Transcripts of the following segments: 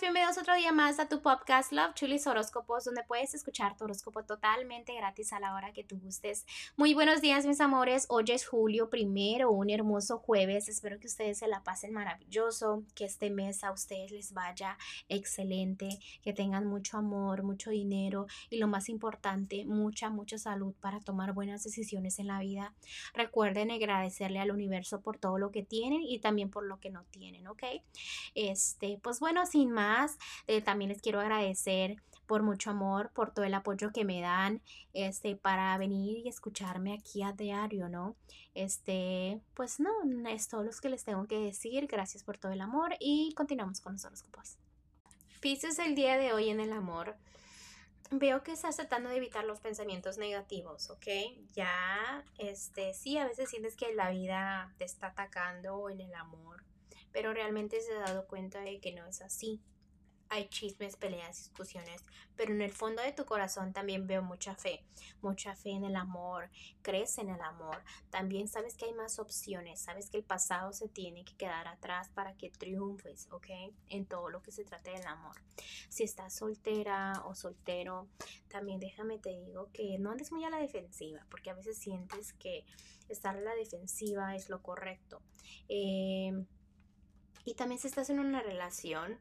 bienvenidos otro día más a tu podcast Love Chulis Horóscopos, donde puedes escuchar tu horóscopo totalmente gratis a la hora que tú gustes. Muy buenos días, mis amores. Hoy es julio primero, un hermoso jueves. Espero que ustedes se la pasen maravilloso, que este mes a ustedes les vaya excelente, que tengan mucho amor, mucho dinero y lo más importante, mucha, mucha salud para tomar buenas decisiones en la vida. Recuerden agradecerle al universo por todo lo que tienen y también por lo que no tienen, ¿ok? Este, pues bueno, sin más, eh, también les quiero agradecer por mucho amor, por todo el apoyo que me dan, este, para venir y escucharme aquí a diario, ¿no? Este, pues no, es todo lo que les tengo que decir. Gracias por todo el amor y continuamos con los horóscopos. Pisces el día de hoy en el amor. Veo que estás tratando de evitar los pensamientos negativos, ¿ok? Ya, este, sí, a veces sientes que la vida te está atacando en el amor, pero realmente se ha dado cuenta de que no es así. Hay chismes, peleas, discusiones, pero en el fondo de tu corazón también veo mucha fe, mucha fe en el amor, crees en el amor, también sabes que hay más opciones, sabes que el pasado se tiene que quedar atrás para que triunfes, ¿ok? En todo lo que se trate del amor. Si estás soltera o soltero, también déjame te digo que no andes muy a la defensiva, porque a veces sientes que estar a la defensiva es lo correcto. Eh, y también si estás en una relación,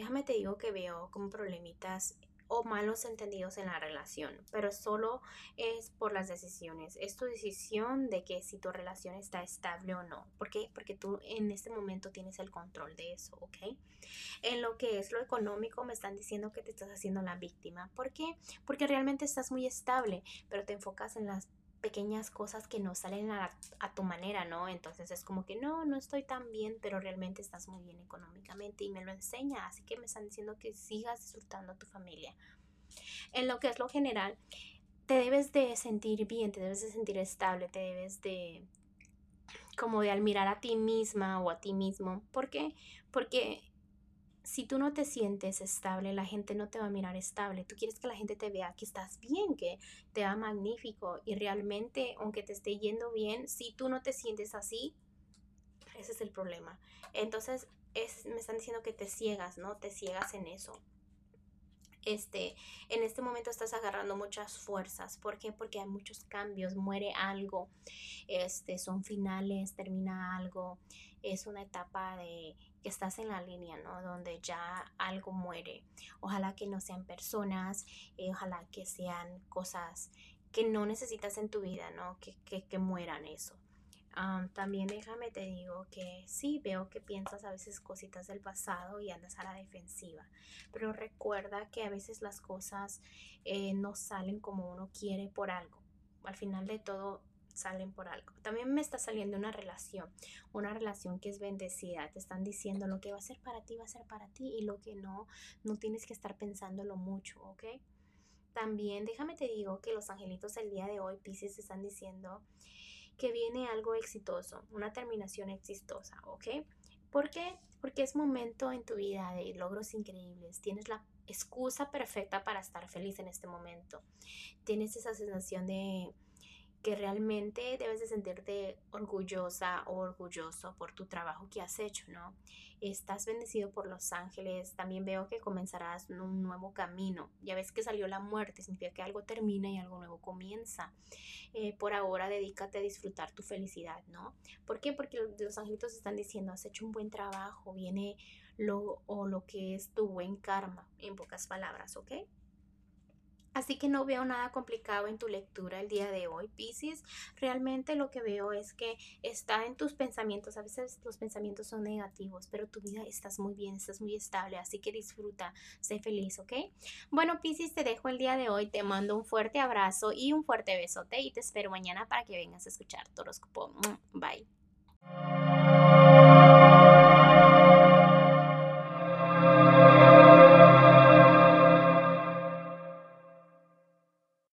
déjame te digo que veo como problemitas o malos entendidos en la relación, pero solo es por las decisiones. Es tu decisión de que si tu relación está estable o no. ¿Por qué? Porque tú en este momento tienes el control de eso, ¿ok? En lo que es lo económico me están diciendo que te estás haciendo la víctima. ¿Por qué? Porque realmente estás muy estable, pero te enfocas en las pequeñas cosas que no salen a, tu manera, ¿no? Entonces es como que no, no estoy tan bien, pero realmente estás muy bien económicamente y me lo enseña, así que me están diciendo que sigas disfrutando a tu familia. En lo que es lo general, te debes de sentir bien, te debes de sentir estable, te debes de como de admirar a ti misma o a ti mismo. ¿Por qué? Porque si tú no te sientes estable, la gente no te va a mirar estable. Tú quieres que la gente te vea que estás bien, que te va magnífico. Y realmente, aunque te esté yendo bien, si tú no te sientes así, ese es el problema. Entonces, es, me están diciendo que te ciegas, ¿no? Te ciegas en eso. Este, en este momento estás agarrando muchas fuerzas. ¿Por qué? Porque hay muchos cambios, muere algo, este, son finales, termina algo, es una etapa de que estás en la línea, ¿no? Donde ya algo muere. Ojalá que no sean personas, eh, ojalá que sean cosas que no necesitas en tu vida, ¿no? Que, que, que mueran eso también déjame te digo que sí, veo que piensas a veces cositas del pasado y andas a la defensiva, pero recuerda que a veces las cosas eh, no salen como uno quiere por algo. Al final de todo salen por algo. También me está saliendo una relación, una relación que es bendecida. Te están diciendo lo que va a ser para ti, va a ser para ti y lo que no, no tienes que estar pensándolo mucho, ¿ok? También déjame te digo que los angelitos el día de hoy, Pisces, están diciendo que viene algo exitoso, una terminación exitosa, ¿ok? ¿Por qué? Porque es momento en tu vida de logros increíbles. Tienes la excusa perfecta para estar feliz en este momento. Tienes esa sensación de que realmente debes de sentirte orgullosa o orgulloso por tu trabajo que has hecho, ¿no? Estás bendecido por los ángeles, también veo que comenzarás un nuevo camino, ya ves que salió la muerte, significa que algo termina y algo nuevo comienza. Eh, por ahora dedícate a disfrutar tu felicidad, ¿no? ¿Por qué? Porque los angelitos están diciendo, has hecho un buen trabajo, viene lo o lo que es tu buen karma, en pocas palabras, ¿ok? Así que no veo nada complicado en tu lectura el día de hoy, Pisces. Realmente lo que veo es que está en tus pensamientos. A veces los pensamientos son negativos, pero tu vida estás muy bien, estás muy estable. Así que disfruta, sé feliz, ¿ok? Bueno, Pisces, te dejo el día de hoy. Te mando un fuerte abrazo y un fuerte besote y te espero mañana para que vengas a escuchar tu horóscopo. Bye.